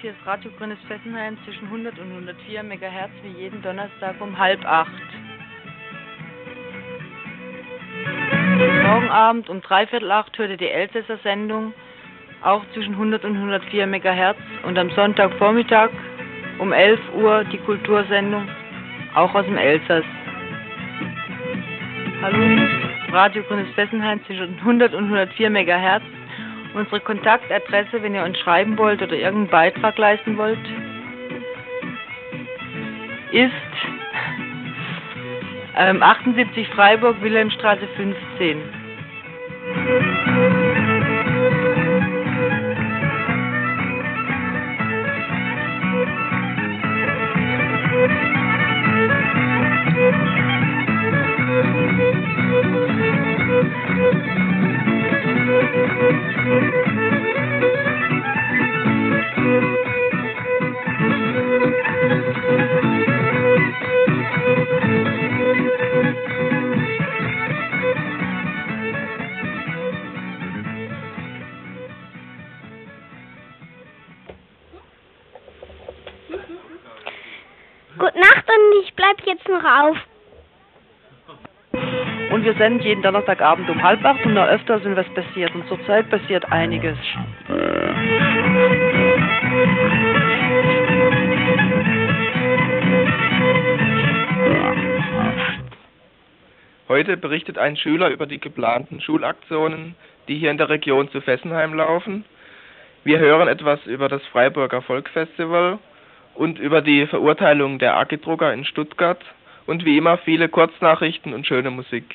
hier ist Radio Grünes Fessenheim zwischen 100 und 104 MHz wie jeden Donnerstag um halb acht. Morgen Abend um dreiviertel acht hört ihr die Elsässer Sendung, auch zwischen 100 und 104 MHz und am Sonntagvormittag um 11 Uhr die Kultursendung, auch aus dem Elsass. Hallo, Radio Grünes Fessenheim zwischen 100 und 104 MHz. Unsere Kontaktadresse, wenn ihr uns schreiben wollt oder irgendeinen Beitrag leisten wollt, ist ähm, 78 Freiburg, Wilhelmstraße 15. Gute Nacht und ich bleib jetzt noch auf. Und wir senden jeden Donnerstagabend um halb acht und noch öfter, wenn was passiert. Und zurzeit passiert einiges. Heute berichtet ein Schüler über die geplanten Schulaktionen, die hier in der Region zu Fessenheim laufen. Wir hören etwas über das Freiburger Volksfestival und über die Verurteilung der Agidrucker in Stuttgart und wie immer viele Kurznachrichten und schöne Musik.